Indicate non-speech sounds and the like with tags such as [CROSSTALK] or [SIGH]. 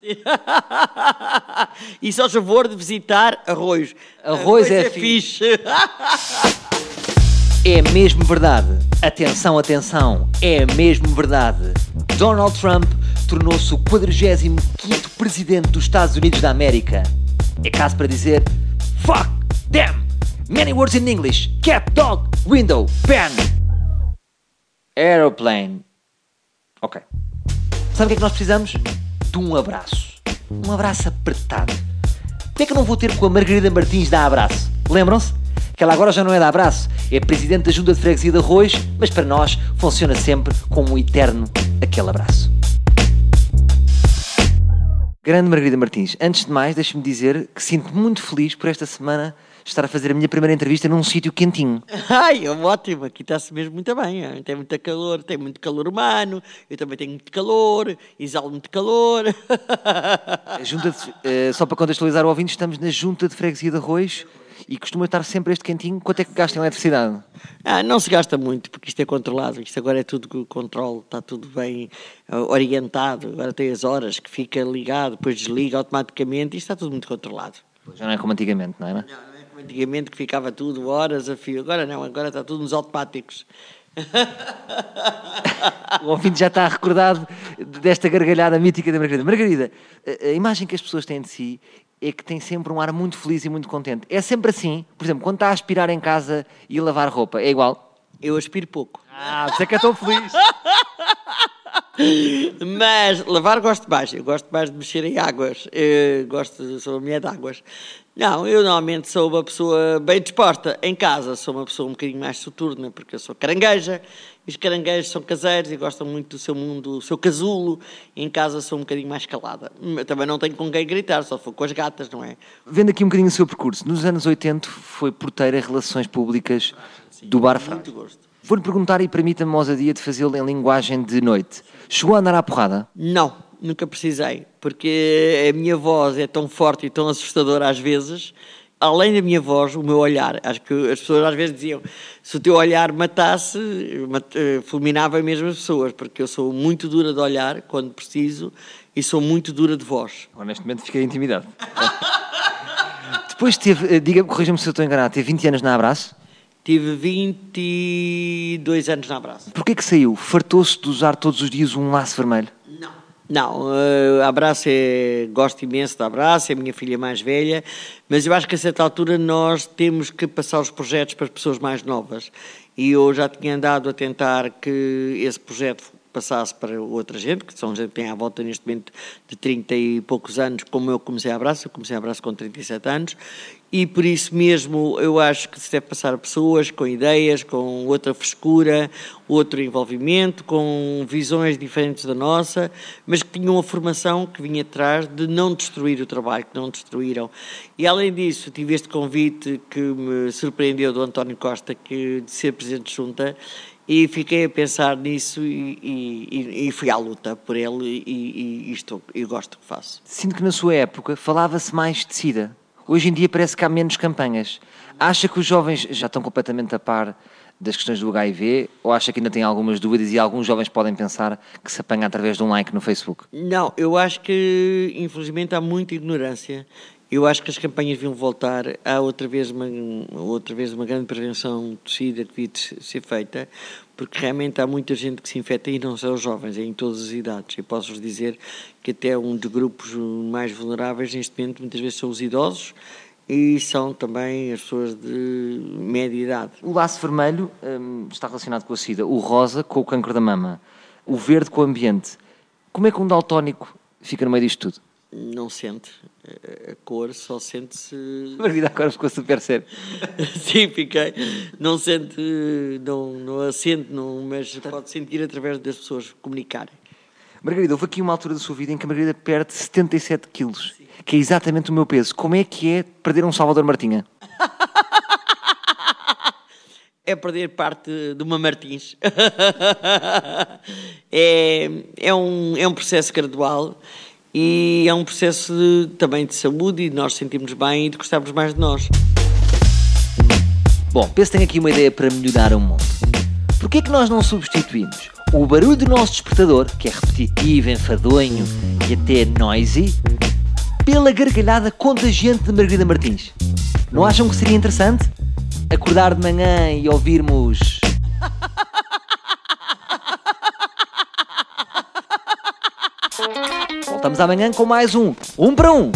[LAUGHS] e só favor de visitar arroz. Arroz é fixe. [LAUGHS] É mesmo verdade. Atenção, atenção. É mesmo verdade. Donald Trump tornou-se o 45º presidente dos Estados Unidos da América. É caso para dizer Fuck, damn, many words in English, cat, dog, window, pen, aeroplane. Ok. Sabe o que é que nós precisamos? De um abraço. Um abraço apertado. Como é que eu não vou ter com a Margarida Martins dar abraço? Lembram-se? Que ela agora já não é da abraço, é presidente da Junta de Freguesia de Arroz, mas para nós funciona sempre como um eterno aquele abraço. Grande Margarida Martins, antes de mais, deixe-me dizer que sinto muito feliz por esta semana estar a fazer a minha primeira entrevista num sítio quentinho. Ai, é ótimo, aqui está-se mesmo muito bem. Tem muito calor, tem muito calor humano, eu também tenho muito calor, exalo muito calor. Junta de- eh, só para contextualizar o ouvinte, estamos na Junta de Freguesia de Arroz e costuma estar sempre este quentinho. Quanto é que gasta em eletricidade? Ah, não se gasta muito, porque isto é controlado, isto agora é tudo controle, está tudo bem ah, orientado, agora tem as horas que fica ligado, depois desliga automaticamente, isto está tudo muito controlado. Já não é como antigamente, não é? Não, não é antigamente que ficava tudo horas a fio, agora não, agora está tudo nos automáticos. [LAUGHS] O ouvinte já está recordado desta gargalhada mítica da Margarida. Margarida, a- imagem que as pessoas têm de si é que tem sempre um ar muito feliz e muito contente. É sempre assim? Por exemplo, quando está a aspirar em casa e a lavar roupa, é igual? Eu aspiro pouco. Ah, você é que é tão feliz. [LAUGHS] Mas lavar gosto mais, eu gosto mais de mexer em águas, eu gosto, sou a mulher de águas. Não, eu normalmente sou uma pessoa bem disposta. Em casa sou uma pessoa um bocadinho mais soturna, porque eu sou carangueja, e os caranguejos são caseiros e gostam muito do seu mundo, do seu casulo. Em casa sou um bocadinho mais calada. Também não tenho com quem gritar, só for com as gatas, não é? Vendo aqui um bocadinho o seu percurso, nos anos 80 foi porteira em relações públicas do Bar. Muito gosto. Vou-lhe perguntar e permita-me a ousadia de fazê-lo em linguagem de noite. Chegou a andar à porrada? Não, nunca precisei, porque a minha voz é tão forte e tão assustadora às vezes. Além da minha voz, o meu olhar, acho que as pessoas às vezes diziam, se o teu olhar matasse, mat- eh, fulminava mesmo as pessoas, porque eu sou muito dura de olhar quando preciso e sou muito dura de voz. Honestamente fiquei intimidado. [LAUGHS] Depois teve, eh, diga-me, corrija-me se eu estou enganado, teve 20 anos na Abraço. Tive 22 anos na abraço. Porquê que saiu? Fartou-se de usar todos os dias um laço vermelho? Não. Não, eh, abraço é, gosto imenso de abraço, é a minha filha mais velha, mas eu acho que a certa altura nós temos que passar os projetos para as pessoas mais novas. E eu já tinha andado a tentar que esse projeto passasse para outra gente, que são gente que tem à volta neste momento de 30 e poucos anos, como eu comecei a abraço, eu comecei a abraço com 37 anos, e por isso mesmo eu acho que se deve passar a pessoas com ideias, com outra frescura, outro envolvimento, com visões diferentes da nossa, mas que tinham uma formação que vinha atrás de não destruir o trabalho, que não destruíram. E além disso, tive este convite que me surpreendeu do António Costa, que, de ser Presidente de Junta, e fiquei a pensar nisso e, e- e- e fui à luta por ele e, e, e estou, eu gosto do que faço. Sinto que na sua época falava-se mais de SIDA. Hoje em dia parece que há menos campanhas. Acha que os jovens já estão completamente a par das questões do HIV ou acha que ainda tem algumas dúvidas e alguns jovens podem pensar que se apanha através de um like no Facebook? Não, eu acho que infelizmente há muita ignorância. Eu acho que as campanhas deviam voltar. Há outra vez uma, outra vez uma grande prevenção de SIDA que devia de ser feita, porque realmente há muita gente que se infecta e não são os jovens, é em todas as idades. Eu posso-vos dizer que até um dos grupos mais vulneráveis neste momento muitas vezes são os idosos e são também as pessoas de média idade. O laço vermelho hum, está relacionado com a SIDA, o rosa com o cancro da mama, o verde com o ambiente. Como é que um daltónico fica no meio disto tudo? Não sente a cor, só sente-se [LAUGHS] A vida agora ficou super sério. [LAUGHS] Sim, fiquei. Não sente, não, não a sente, não, mas pode sentir através das pessoas comunicarem. Margarida, houve aqui uma altura da sua vida em que a Margarida perde 77 quilos, que é exatamente o meu peso. Como é que é perder um Salvador Martinha? [LAUGHS] É perder parte de uma Martins. é, é, um, é um processo gradual e é um processo de- também de saúde e de nós sentirmos bem e de gostarmos mais de nós. Bom, penso que tenho aqui uma ideia para melhorar o mundo. Porquê é que nós não substituímos o barulho do nosso despertador, que é repetitivo, enfadonho e até noisy, pela gargalhada contagiante de Margarida Martins. Não acham que seria interessante acordar de manhã e ouvirmos. [LAUGHS] Voltamos amanhã com mais um Um para Um.